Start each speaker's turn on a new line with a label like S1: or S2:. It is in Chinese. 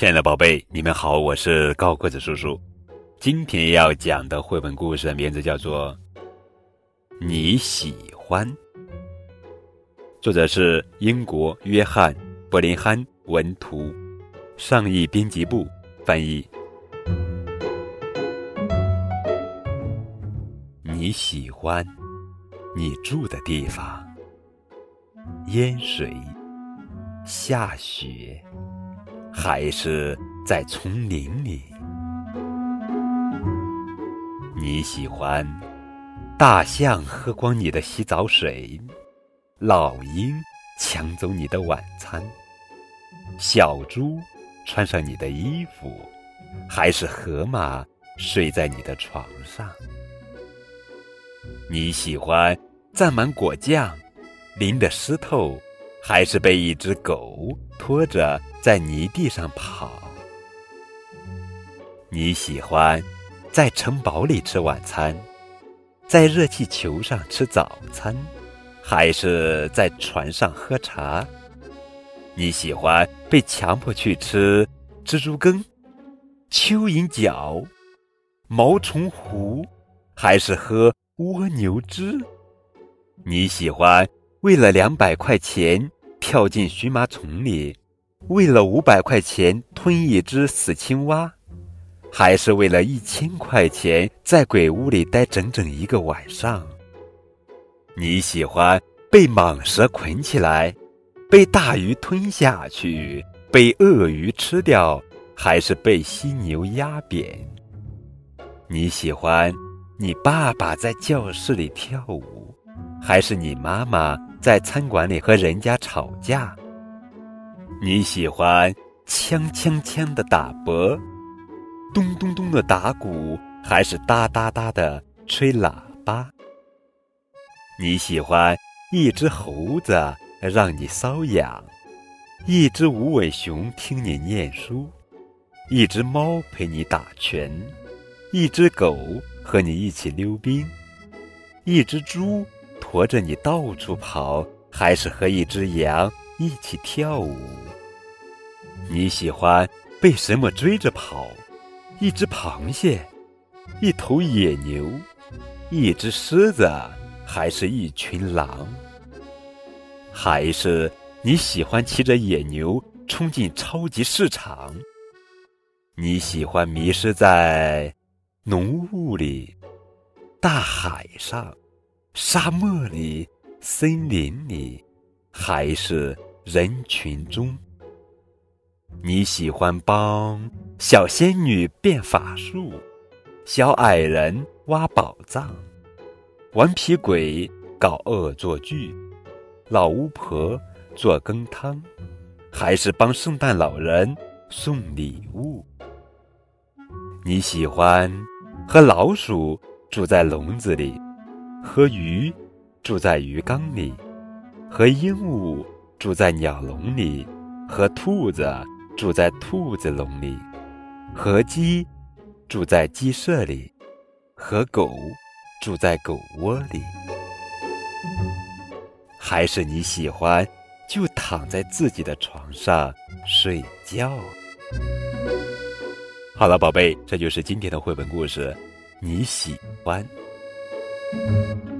S1: 亲爱的宝贝，你们好，我是高个子叔叔。今天要讲的绘本故事名字叫做《你喜欢》，作者是英国约翰·伯林汉文图，上译编辑部翻译。你喜欢你住的地方，淹水、下雪。还是在丛林里？你喜欢大象喝光你的洗澡水，老鹰抢走你的晚餐，小猪穿上你的衣服，还是河马睡在你的床上？你喜欢沾满果酱，淋得湿透？还是被一只狗拖着在泥地上跑。你喜欢在城堡里吃晚餐，在热气球上吃早餐，还是在船上喝茶？你喜欢被强迫去吃蜘蛛羹、蚯蚓脚、毛虫糊，还是喝蜗牛汁？你喜欢？为了两百块钱跳进荨麻丛里，为了五百块钱吞一只死青蛙，还是为了一千块钱在鬼屋里待整整一个晚上？你喜欢被蟒蛇捆起来，被大鱼吞下去，被鳄鱼吃掉，还是被犀牛压扁？你喜欢你爸爸在教室里跳舞，还是你妈妈？在餐馆里和人家吵架，你喜欢锵锵锵的打钹，咚咚咚的打鼓，还是哒哒哒的吹喇叭？你喜欢一只猴子让你搔痒，一只无尾熊听你念书，一只猫陪你打拳，一只狗和你一起溜冰，一只猪。驮着你到处跑，还是和一只羊一起跳舞？你喜欢被什么追着跑？一只螃蟹，一头野牛，一只狮子，还是一群狼？还是你喜欢骑着野牛冲进超级市场？你喜欢迷失在浓雾里、大海上？沙漠里、森林里，还是人群中？你喜欢帮小仙女变法术，小矮人挖宝藏，顽皮鬼搞恶作剧，老巫婆做羹汤，还是帮圣诞老人送礼物？你喜欢和老鼠住在笼子里？和鱼住在鱼缸里，和鹦鹉住在鸟笼里，和兔子住在兔子笼里，和鸡住在鸡舍里，和狗住在狗窝里。还是你喜欢就躺在自己的床上睡觉？好了，宝贝，这就是今天的绘本故事，你喜欢。Música